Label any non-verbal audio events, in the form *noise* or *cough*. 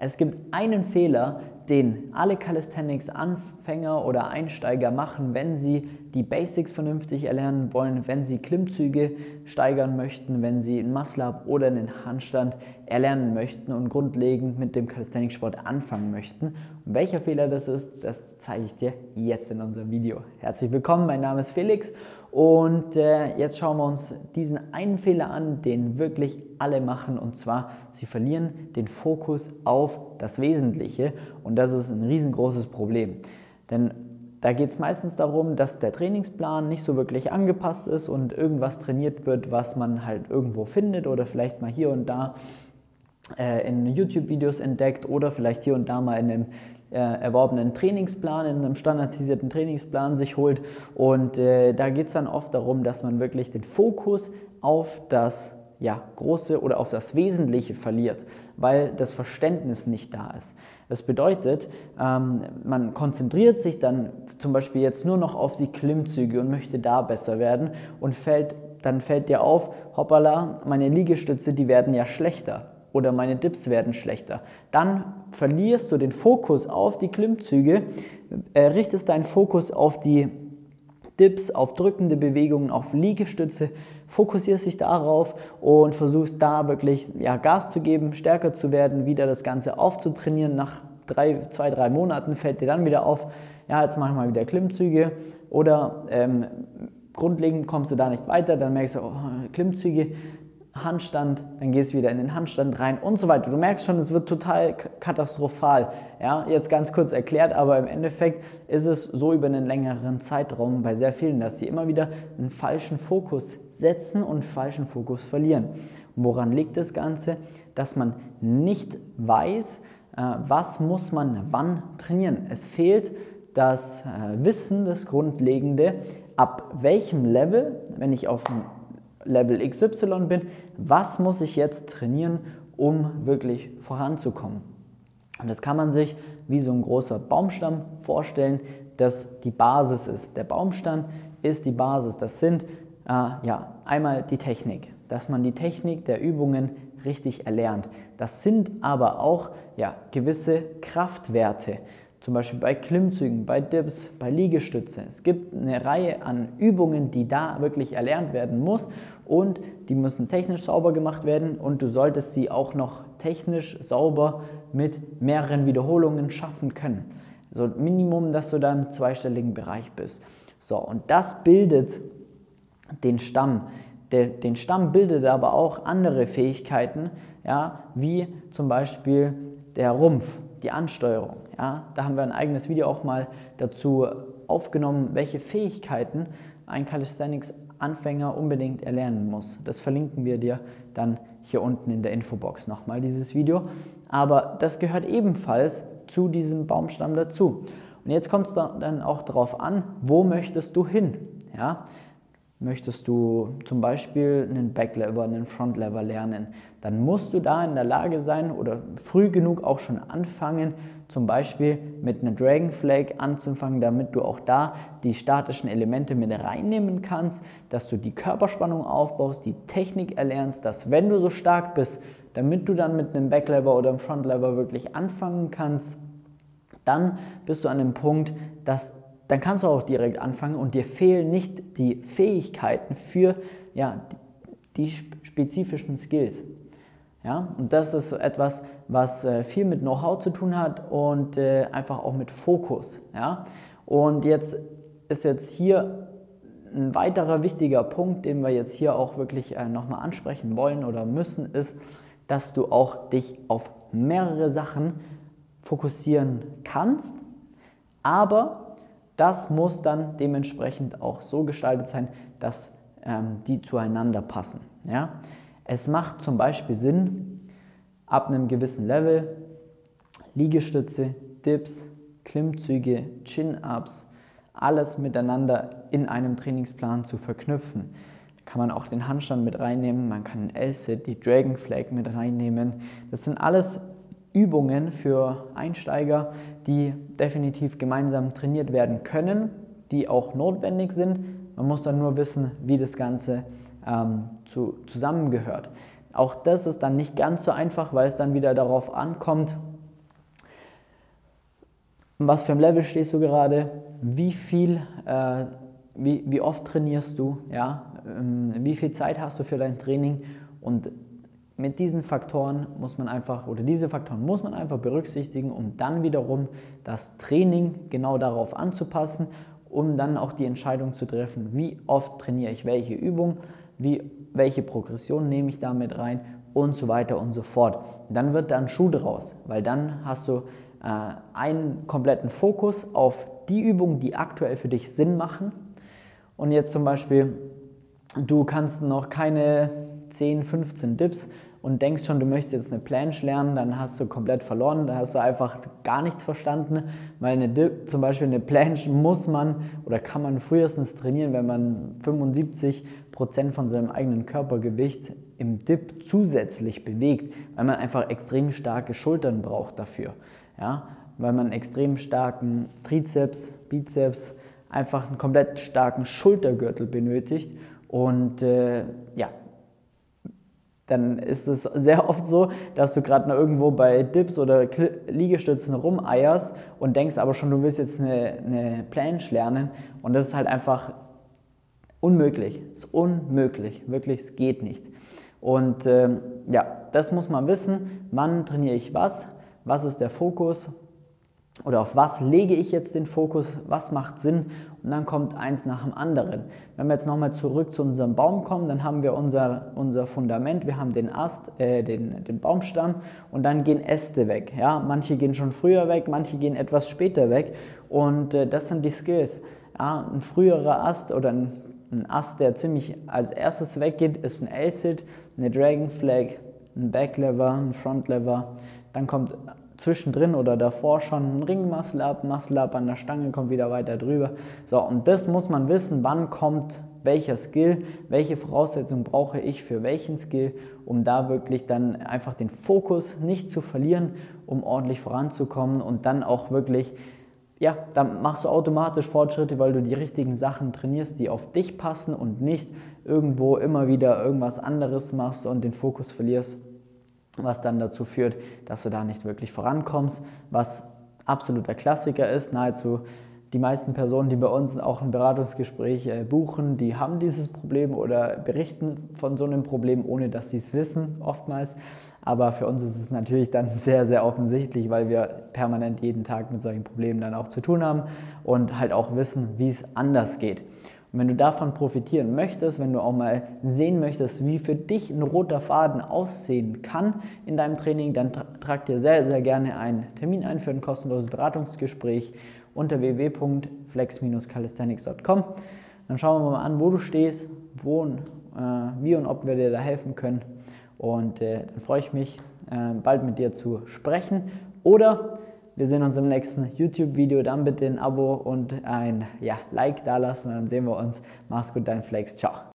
Es gibt einen Fehler, den alle Calisthenics-Anfänger oder Einsteiger machen, wenn sie die Basics vernünftig erlernen wollen, wenn sie Klimmzüge steigern möchten, wenn sie einen Muscle-Up oder einen Handstand erlernen möchten und grundlegend mit dem Calisthenics-Sport anfangen möchten. Und welcher Fehler das ist, das zeige ich dir jetzt in unserem Video. Herzlich willkommen, mein Name ist Felix und äh, jetzt schauen wir uns diesen einen Fehler an, den wirklich alle machen. Und zwar, sie verlieren den Fokus auf das Wesentliche. Und das ist ein riesengroßes Problem. Denn da geht es meistens darum, dass der Trainingsplan nicht so wirklich angepasst ist und irgendwas trainiert wird, was man halt irgendwo findet oder vielleicht mal hier und da äh, in YouTube-Videos entdeckt oder vielleicht hier und da mal in einem erworbenen Trainingsplan, in einem standardisierten Trainingsplan sich holt. Und äh, da geht es dann oft darum, dass man wirklich den Fokus auf das ja, Große oder auf das Wesentliche verliert, weil das Verständnis nicht da ist. Das bedeutet, ähm, man konzentriert sich dann zum Beispiel jetzt nur noch auf die Klimmzüge und möchte da besser werden und fällt, dann fällt dir auf, hoppala, meine Liegestütze, die werden ja schlechter oder meine Dips werden schlechter. Dann verlierst du den Fokus auf die Klimmzüge, äh, richtest deinen Fokus auf die Dips, auf drückende Bewegungen, auf Liegestütze, fokussierst dich darauf und versuchst da wirklich ja, Gas zu geben, stärker zu werden, wieder das Ganze aufzutrainieren. Nach drei, zwei, drei Monaten fällt dir dann wieder auf, ja, jetzt mach ich mal wieder Klimmzüge oder ähm, grundlegend kommst du da nicht weiter, dann merkst du, oh, Klimmzüge, Handstand, dann gehst du wieder in den Handstand rein und so weiter. Du merkst schon, es wird total katastrophal. Ja, jetzt ganz kurz erklärt, aber im Endeffekt ist es so über einen längeren Zeitraum bei sehr vielen, dass sie immer wieder einen falschen Fokus setzen und falschen Fokus verlieren. Und woran liegt das Ganze? Dass man nicht weiß, äh, was muss man wann trainieren. Es fehlt das äh, Wissen, das Grundlegende, ab welchem Level, wenn ich auf Level XY bin, was muss ich jetzt trainieren, um wirklich voranzukommen. Und das kann man sich wie so ein großer Baumstamm vorstellen, das die Basis ist. Der Baumstamm ist die Basis. Das sind äh, ja einmal die Technik, dass man die Technik der Übungen richtig erlernt. Das sind aber auch ja, gewisse Kraftwerte, zum Beispiel bei Klimmzügen, bei Dips, bei Liegestützen. Es gibt eine Reihe an Übungen, die da wirklich erlernt werden muss und die müssen technisch sauber gemacht werden und du solltest sie auch noch technisch sauber mit mehreren Wiederholungen schaffen können. So Minimum, dass du da im zweistelligen Bereich bist. So, und das bildet den Stamm. Der, den Stamm bildet aber auch andere Fähigkeiten, ja, wie zum Beispiel der Rumpf die Ansteuerung. Ja, da haben wir ein eigenes Video auch mal dazu aufgenommen, welche Fähigkeiten ein Calisthenics-Anfänger unbedingt erlernen muss. Das verlinken wir dir dann hier unten in der Infobox nochmal, dieses Video. Aber das gehört ebenfalls zu diesem Baumstamm dazu. Und jetzt kommt es dann auch darauf an, wo möchtest du hin? Ja? Möchtest du zum Beispiel einen Backlever, einen Frontlever lernen, dann musst du da in der Lage sein oder früh genug auch schon anfangen, zum Beispiel mit einer Dragon Flag anzufangen, damit du auch da die statischen Elemente mit reinnehmen kannst, dass du die Körperspannung aufbaust, die Technik erlernst, dass wenn du so stark bist, damit du dann mit einem Backlever oder einem Frontlever wirklich anfangen kannst, dann bist du an dem Punkt, dass dann kannst du auch direkt anfangen und dir fehlen nicht die Fähigkeiten für ja, die spezifischen Skills. Ja, und das ist etwas, was äh, viel mit Know-how zu tun hat und äh, einfach auch mit Fokus. Ja? Und jetzt ist jetzt hier ein weiterer wichtiger Punkt, den wir jetzt hier auch wirklich äh, nochmal ansprechen wollen oder müssen, ist, dass du auch dich auf mehrere Sachen fokussieren kannst, aber das muss dann dementsprechend auch so gestaltet sein, dass ähm, die zueinander passen. Ja? Es macht zum Beispiel Sinn, ab einem gewissen Level Liegestütze, Dips, Klimmzüge, Chin-Ups, alles miteinander in einem Trainingsplan zu verknüpfen. Da kann man auch den Handstand mit reinnehmen, man kann den L-Sit, die Dragon Flag mit reinnehmen. Das sind alles Übungen für Einsteiger, die definitiv gemeinsam trainiert werden können, die auch notwendig sind. Man muss dann nur wissen, wie das Ganze ähm, zu, zusammengehört. Auch das ist dann nicht ganz so einfach, weil es dann wieder darauf ankommt, was für ein Level stehst du gerade, wie viel, äh, wie, wie oft trainierst du, ja, ähm, wie viel Zeit hast du für dein Training und mit diesen Faktoren muss man einfach, oder diese Faktoren muss man einfach berücksichtigen, um dann wiederum das Training genau darauf anzupassen, um dann auch die Entscheidung zu treffen, wie oft trainiere ich welche Übung, wie, welche Progression nehme ich damit rein und so weiter und so fort. Dann wird da ein Schuh draus, weil dann hast du äh, einen kompletten Fokus auf die Übungen, die aktuell für dich Sinn machen. Und jetzt zum Beispiel, du kannst noch keine 10, 15 Dips und denkst schon, du möchtest jetzt eine Planche lernen, dann hast du komplett verloren, dann hast du einfach gar nichts verstanden, weil eine Dip, zum Beispiel eine Planche muss man oder kann man frühestens trainieren, wenn man 75 Prozent von seinem eigenen Körpergewicht im Dip zusätzlich bewegt, weil man einfach extrem starke Schultern braucht dafür, ja, weil man extrem starken Trizeps, Bizeps, einfach einen komplett starken Schultergürtel benötigt und äh, ja, dann ist es sehr oft so, dass du gerade irgendwo bei Dips oder Liegestützen rumeierst und denkst aber schon, du willst jetzt eine, eine Planche lernen und das ist halt einfach unmöglich. Es ist unmöglich, wirklich, es geht nicht. Und ähm, ja, das muss man wissen. Wann trainiere ich was? Was ist der Fokus? Oder auf was lege ich jetzt den Fokus, was macht Sinn und dann kommt eins nach dem anderen. Wenn wir jetzt nochmal zurück zu unserem Baum kommen, dann haben wir unser, unser Fundament, wir haben den Ast, äh, den, den Baumstamm und dann gehen Äste weg. Ja? Manche gehen schon früher weg, manche gehen etwas später weg und äh, das sind die Skills. Ja? Ein früherer Ast oder ein, ein Ast, der ziemlich als erstes weggeht, ist ein L-Sit, eine Dragon Flag, ein Backlever, ein Frontlever. Dann kommt zwischendrin oder davor schon ein Ring Muscle Up, Up an der Stange, kommt wieder weiter drüber. So, und das muss man wissen, wann kommt welcher Skill, welche Voraussetzungen brauche ich für welchen Skill, um da wirklich dann einfach den Fokus nicht zu verlieren, um ordentlich voranzukommen und dann auch wirklich, ja, dann machst du automatisch Fortschritte, weil du die richtigen Sachen trainierst, die auf dich passen und nicht irgendwo immer wieder irgendwas anderes machst und den Fokus verlierst was dann dazu führt, dass du da nicht wirklich vorankommst, was absoluter Klassiker ist. Nahezu die meisten Personen, die bei uns auch ein Beratungsgespräch äh, buchen, die haben dieses Problem oder berichten von so einem Problem, ohne dass sie es wissen, oftmals. Aber für uns ist es natürlich dann *laughs* sehr, sehr offensichtlich, weil wir permanent jeden Tag mit solchen Problemen dann auch zu tun haben und halt auch wissen, wie es anders geht. Und wenn du davon profitieren möchtest, wenn du auch mal sehen möchtest, wie für dich ein roter Faden aussehen kann in deinem Training, dann trag dir sehr, sehr gerne einen Termin ein für ein kostenloses Beratungsgespräch unter www.flex-calisthenics.com. Dann schauen wir mal an, wo du stehst, wo äh, wie und ob wir dir da helfen können. Und äh, dann freue ich mich, äh, bald mit dir zu sprechen. Oder wir sehen uns im nächsten YouTube-Video. Dann bitte ein Abo und ein ja, Like dalassen. Dann sehen wir uns. Mach's gut, dein Flex. Ciao.